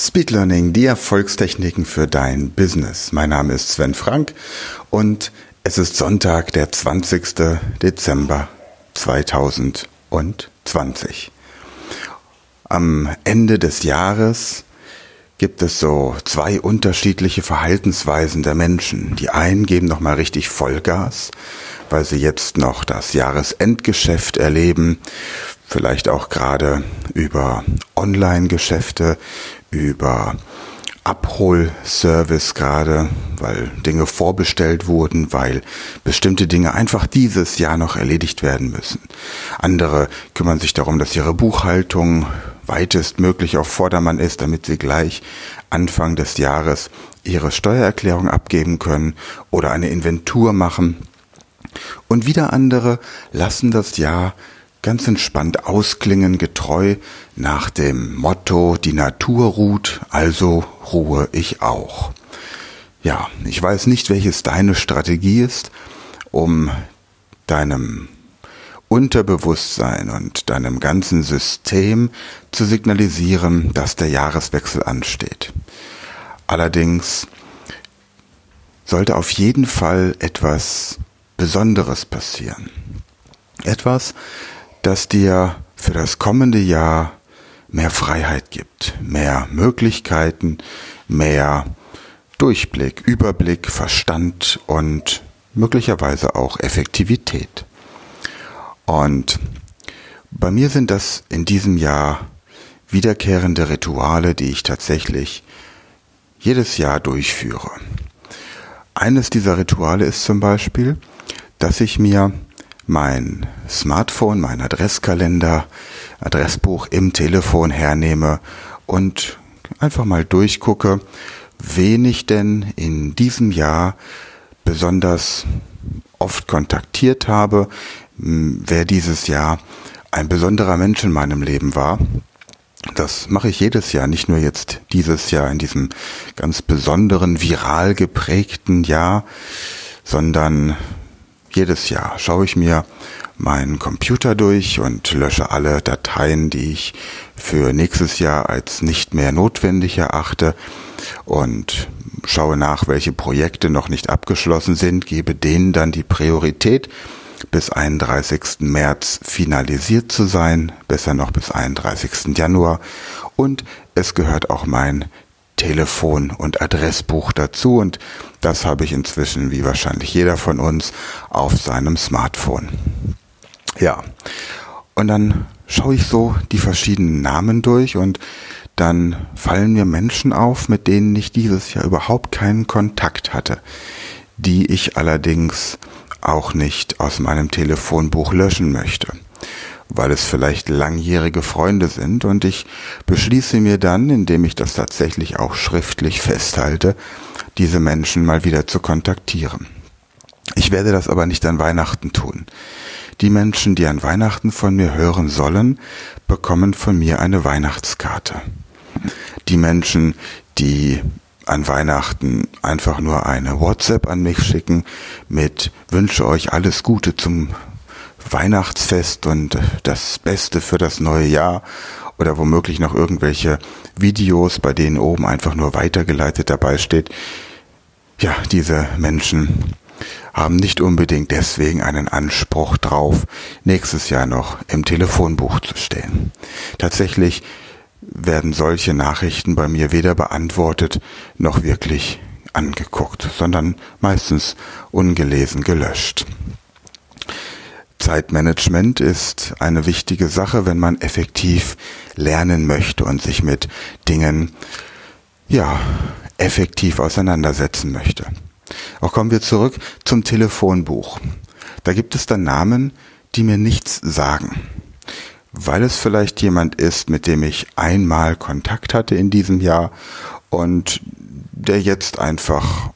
Speed Learning, die Erfolgstechniken für dein Business. Mein Name ist Sven Frank und es ist Sonntag, der 20. Dezember 2020. Am Ende des Jahres gibt es so zwei unterschiedliche Verhaltensweisen der Menschen. Die einen geben nochmal richtig Vollgas, weil sie jetzt noch das Jahresendgeschäft erleben, vielleicht auch gerade über Online-Geschäfte, über Abholservice gerade, weil Dinge vorbestellt wurden, weil bestimmte Dinge einfach dieses Jahr noch erledigt werden müssen. Andere kümmern sich darum, dass ihre Buchhaltung weitestmöglich auf Vordermann ist, damit sie gleich Anfang des Jahres ihre Steuererklärung abgeben können oder eine Inventur machen. Und wieder andere lassen das Jahr ganz entspannt ausklingen, getreu nach dem Motto, die Natur ruht, also ruhe ich auch. Ja, ich weiß nicht, welches deine Strategie ist, um deinem Unterbewusstsein und deinem ganzen System zu signalisieren, dass der Jahreswechsel ansteht. Allerdings sollte auf jeden Fall etwas Besonderes passieren. Etwas, das dir für das kommende Jahr mehr Freiheit gibt, mehr Möglichkeiten, mehr Durchblick, Überblick, Verstand und möglicherweise auch Effektivität. Und bei mir sind das in diesem Jahr wiederkehrende Rituale, die ich tatsächlich jedes Jahr durchführe. Eines dieser Rituale ist zum Beispiel, dass ich mir mein Smartphone, mein Adresskalender, Adressbuch im Telefon hernehme und einfach mal durchgucke, wen ich denn in diesem Jahr besonders oft kontaktiert habe, wer dieses Jahr ein besonderer Mensch in meinem Leben war. Das mache ich jedes Jahr, nicht nur jetzt dieses Jahr in diesem ganz besonderen, viral geprägten Jahr, sondern jedes Jahr schaue ich mir meinen Computer durch und lösche alle Dateien, die ich für nächstes Jahr als nicht mehr notwendig erachte und schaue nach, welche Projekte noch nicht abgeschlossen sind, gebe denen dann die Priorität, bis 31. März finalisiert zu sein, besser noch bis 31. Januar und es gehört auch mein Telefon- und Adressbuch dazu und das habe ich inzwischen, wie wahrscheinlich jeder von uns, auf seinem Smartphone. Ja, und dann schaue ich so die verschiedenen Namen durch und dann fallen mir Menschen auf, mit denen ich dieses Jahr überhaupt keinen Kontakt hatte, die ich allerdings auch nicht aus meinem Telefonbuch löschen möchte weil es vielleicht langjährige Freunde sind und ich beschließe mir dann, indem ich das tatsächlich auch schriftlich festhalte, diese Menschen mal wieder zu kontaktieren. Ich werde das aber nicht an Weihnachten tun. Die Menschen, die an Weihnachten von mir hören sollen, bekommen von mir eine Weihnachtskarte. Die Menschen, die an Weihnachten einfach nur eine WhatsApp an mich schicken mit wünsche euch alles Gute zum Weihnachtsfest und das Beste für das neue Jahr oder womöglich noch irgendwelche Videos, bei denen oben einfach nur weitergeleitet dabei steht. Ja, diese Menschen haben nicht unbedingt deswegen einen Anspruch drauf, nächstes Jahr noch im Telefonbuch zu stehen. Tatsächlich werden solche Nachrichten bei mir weder beantwortet noch wirklich angeguckt, sondern meistens ungelesen gelöscht. Zeitmanagement ist eine wichtige Sache, wenn man effektiv lernen möchte und sich mit Dingen, ja, effektiv auseinandersetzen möchte. Auch kommen wir zurück zum Telefonbuch. Da gibt es dann Namen, die mir nichts sagen. Weil es vielleicht jemand ist, mit dem ich einmal Kontakt hatte in diesem Jahr und der jetzt einfach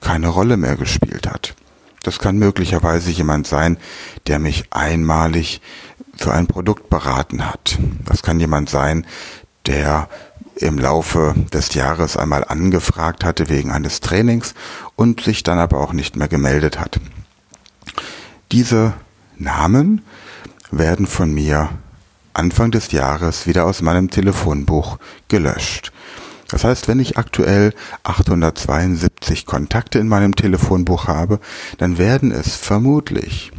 keine Rolle mehr gespielt hat. Das kann möglicherweise jemand sein, der mich einmalig für ein Produkt beraten hat. Das kann jemand sein, der im Laufe des Jahres einmal angefragt hatte wegen eines Trainings und sich dann aber auch nicht mehr gemeldet hat. Diese Namen werden von mir Anfang des Jahres wieder aus meinem Telefonbuch gelöscht. Das heißt, wenn ich aktuell 872 Kontakte in meinem Telefonbuch habe, dann werden es vermutlich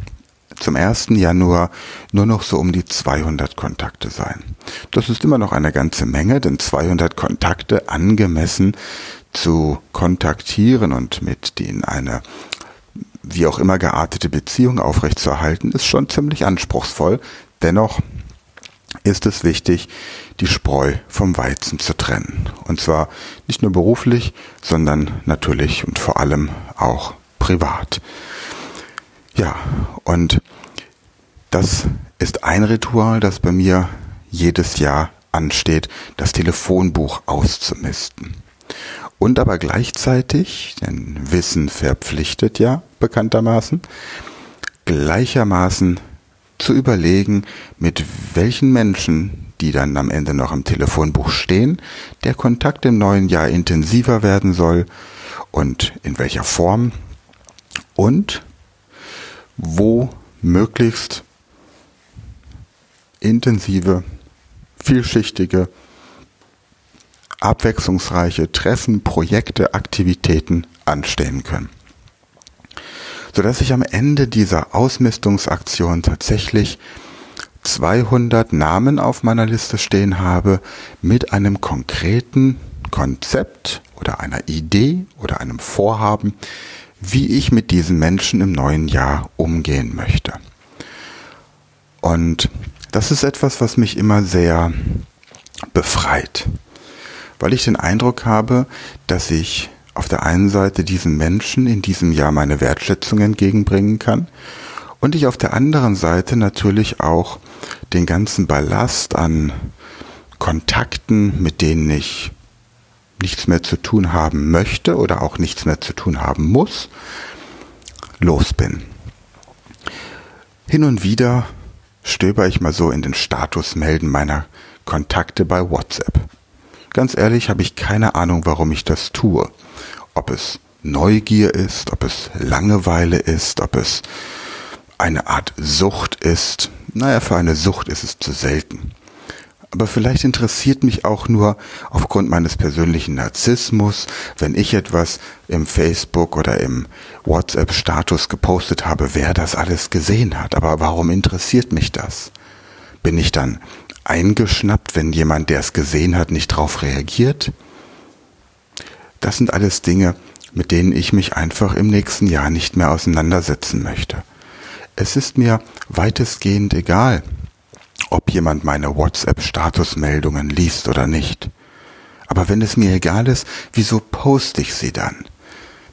zum 1. Januar nur noch so um die 200 Kontakte sein. Das ist immer noch eine ganze Menge, denn 200 Kontakte angemessen zu kontaktieren und mit denen eine wie auch immer geartete Beziehung aufrechtzuerhalten, ist schon ziemlich anspruchsvoll. Dennoch ist es wichtig, die Spreu vom Weizen zu trennen. Und zwar nicht nur beruflich, sondern natürlich und vor allem auch privat. Ja, und das ist ein Ritual, das bei mir jedes Jahr ansteht, das Telefonbuch auszumisten. Und aber gleichzeitig, denn Wissen verpflichtet ja bekanntermaßen, gleichermaßen zu überlegen, mit welchen Menschen, die dann am Ende noch im Telefonbuch stehen, der Kontakt im neuen Jahr intensiver werden soll und in welcher Form und wo möglichst intensive, vielschichtige, abwechslungsreiche Treffen, Projekte, Aktivitäten anstehen können. Sodass ich am Ende dieser Ausmistungsaktion tatsächlich 200 Namen auf meiner Liste stehen habe mit einem konkreten Konzept oder einer Idee oder einem Vorhaben, wie ich mit diesen Menschen im neuen Jahr umgehen möchte. Und das ist etwas, was mich immer sehr befreit, weil ich den Eindruck habe, dass ich auf der einen Seite diesen Menschen in diesem Jahr meine Wertschätzung entgegenbringen kann und ich auf der anderen Seite natürlich auch den ganzen Ballast an Kontakten, mit denen ich nichts mehr zu tun haben möchte oder auch nichts mehr zu tun haben muss, los bin. Hin und wieder stöber ich mal so in den Statusmelden meiner Kontakte bei WhatsApp. Ganz ehrlich habe ich keine Ahnung, warum ich das tue. Ob es Neugier ist, ob es Langeweile ist, ob es eine Art Sucht ist. Naja, für eine Sucht ist es zu selten aber vielleicht interessiert mich auch nur aufgrund meines persönlichen Narzissmus, wenn ich etwas im Facebook oder im WhatsApp-Status gepostet habe, wer das alles gesehen hat. Aber warum interessiert mich das? Bin ich dann eingeschnappt, wenn jemand, der es gesehen hat, nicht darauf reagiert? Das sind alles Dinge, mit denen ich mich einfach im nächsten Jahr nicht mehr auseinandersetzen möchte. Es ist mir weitestgehend egal, ob jemand meine WhatsApp-Statusmeldungen liest oder nicht. Aber wenn es mir egal ist, wieso poste ich sie dann?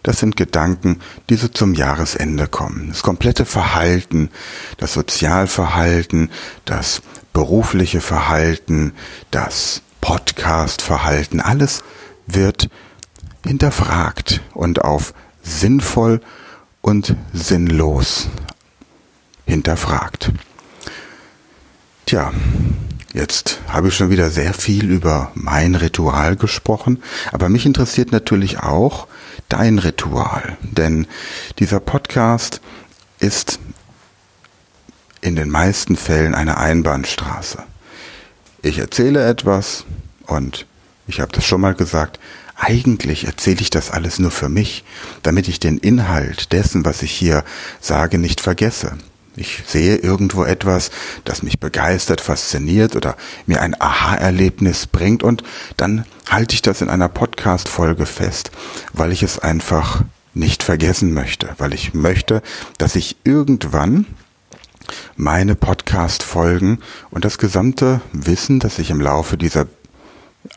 Das sind Gedanken, die so zum Jahresende kommen. Das komplette Verhalten, das Sozialverhalten, das berufliche Verhalten, das Podcast-Verhalten, alles wird hinterfragt und auf sinnvoll und sinnlos hinterfragt. Tja, jetzt habe ich schon wieder sehr viel über mein Ritual gesprochen, aber mich interessiert natürlich auch dein Ritual, denn dieser Podcast ist in den meisten Fällen eine Einbahnstraße. Ich erzähle etwas und ich habe das schon mal gesagt, eigentlich erzähle ich das alles nur für mich, damit ich den Inhalt dessen, was ich hier sage, nicht vergesse. Ich sehe irgendwo etwas, das mich begeistert, fasziniert oder mir ein Aha-Erlebnis bringt und dann halte ich das in einer Podcast-Folge fest, weil ich es einfach nicht vergessen möchte, weil ich möchte, dass ich irgendwann meine Podcast-Folgen und das gesamte Wissen, das ich im Laufe dieser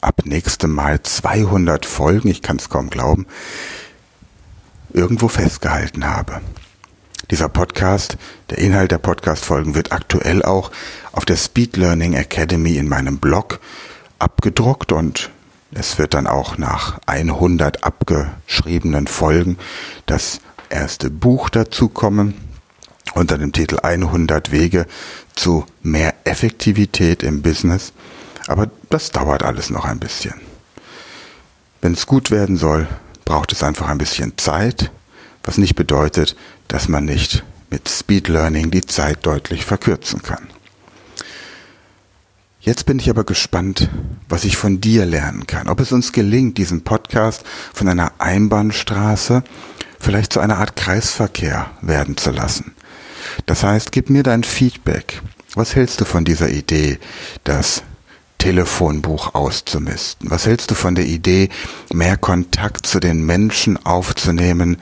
ab nächstem Mal 200 Folgen, ich kann es kaum glauben, irgendwo festgehalten habe. Dieser Podcast, der Inhalt der Podcast-Folgen wird aktuell auch auf der Speed Learning Academy in meinem Blog abgedruckt und es wird dann auch nach 100 abgeschriebenen Folgen das erste Buch dazu kommen unter dem Titel 100 Wege zu mehr Effektivität im Business. Aber das dauert alles noch ein bisschen. Wenn es gut werden soll, braucht es einfach ein bisschen Zeit, was nicht bedeutet, dass man nicht mit Speed Learning die Zeit deutlich verkürzen kann. Jetzt bin ich aber gespannt, was ich von dir lernen kann. Ob es uns gelingt, diesen Podcast von einer Einbahnstraße vielleicht zu einer Art Kreisverkehr werden zu lassen. Das heißt, gib mir dein Feedback. Was hältst du von dieser Idee, das Telefonbuch auszumisten? Was hältst du von der Idee, mehr Kontakt zu den Menschen aufzunehmen,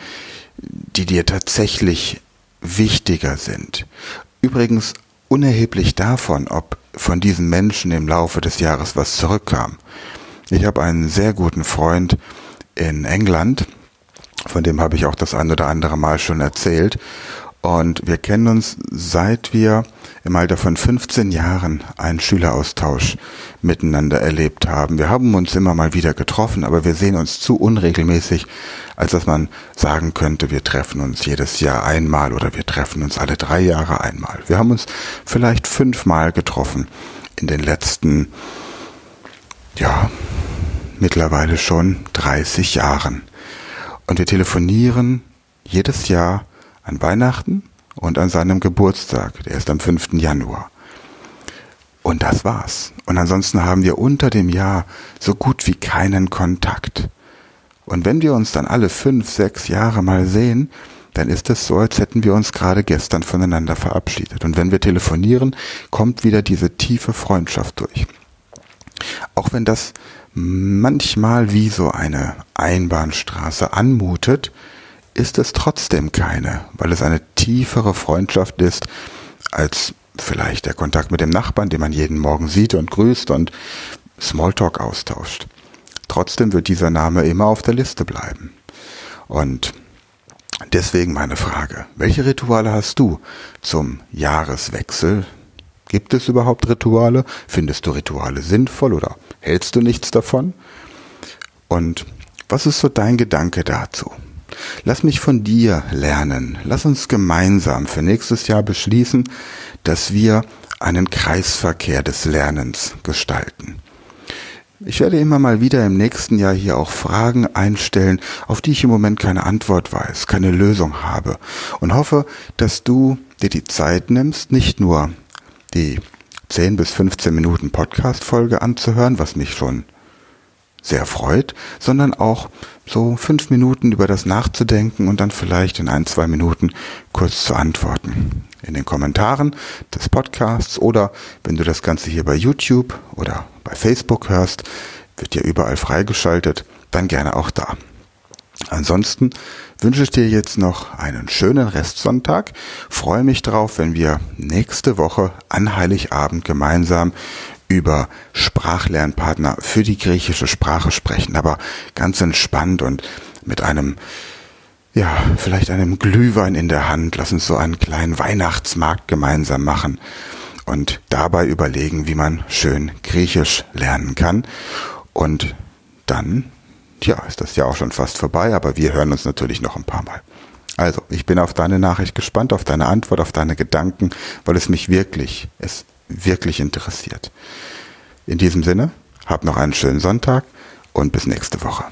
die dir tatsächlich wichtiger sind? Übrigens unerheblich davon, ob von diesen Menschen im Laufe des Jahres was zurückkam. Ich habe einen sehr guten Freund in England, von dem habe ich auch das ein oder andere Mal schon erzählt. Und wir kennen uns seit wir im Alter von 15 Jahren einen Schüleraustausch miteinander erlebt haben. Wir haben uns immer mal wieder getroffen, aber wir sehen uns zu unregelmäßig, als dass man sagen könnte, wir treffen uns jedes Jahr einmal oder wir treffen uns alle drei Jahre einmal. Wir haben uns vielleicht fünfmal getroffen in den letzten, ja, mittlerweile schon 30 Jahren. Und wir telefonieren jedes Jahr an Weihnachten und an seinem Geburtstag, der ist am 5. Januar. Und das war's. Und ansonsten haben wir unter dem Jahr so gut wie keinen Kontakt. Und wenn wir uns dann alle fünf, sechs Jahre mal sehen, dann ist es so, als hätten wir uns gerade gestern voneinander verabschiedet. Und wenn wir telefonieren, kommt wieder diese tiefe Freundschaft durch. Auch wenn das manchmal wie so eine Einbahnstraße anmutet, ist es trotzdem keine, weil es eine tiefere Freundschaft ist als vielleicht der Kontakt mit dem Nachbarn, den man jeden Morgen sieht und grüßt und Smalltalk austauscht. Trotzdem wird dieser Name immer auf der Liste bleiben. Und deswegen meine Frage, welche Rituale hast du zum Jahreswechsel? Gibt es überhaupt Rituale? Findest du Rituale sinnvoll oder hältst du nichts davon? Und was ist so dein Gedanke dazu? Lass mich von dir lernen. Lass uns gemeinsam für nächstes Jahr beschließen, dass wir einen Kreisverkehr des Lernens gestalten. Ich werde immer mal wieder im nächsten Jahr hier auch Fragen einstellen, auf die ich im Moment keine Antwort weiß, keine Lösung habe und hoffe, dass du dir die Zeit nimmst, nicht nur die 10 bis 15 Minuten Podcast-Folge anzuhören, was mich schon sehr freut, sondern auch so fünf Minuten über das nachzudenken und dann vielleicht in ein, zwei Minuten kurz zu antworten. In den Kommentaren des Podcasts oder wenn du das Ganze hier bei YouTube oder bei Facebook hörst, wird ja überall freigeschaltet, dann gerne auch da. Ansonsten wünsche ich dir jetzt noch einen schönen Restsonntag. Freue mich drauf, wenn wir nächste Woche an Heiligabend gemeinsam über Sprachlernpartner für die griechische Sprache sprechen, aber ganz entspannt und mit einem, ja, vielleicht einem Glühwein in der Hand. Lass uns so einen kleinen Weihnachtsmarkt gemeinsam machen und dabei überlegen, wie man schön Griechisch lernen kann. Und dann, ja, ist das ja auch schon fast vorbei, aber wir hören uns natürlich noch ein paar Mal. Also, ich bin auf deine Nachricht gespannt, auf deine Antwort, auf deine Gedanken, weil es mich wirklich, es wirklich interessiert. In diesem Sinne, hab noch einen schönen Sonntag und bis nächste Woche.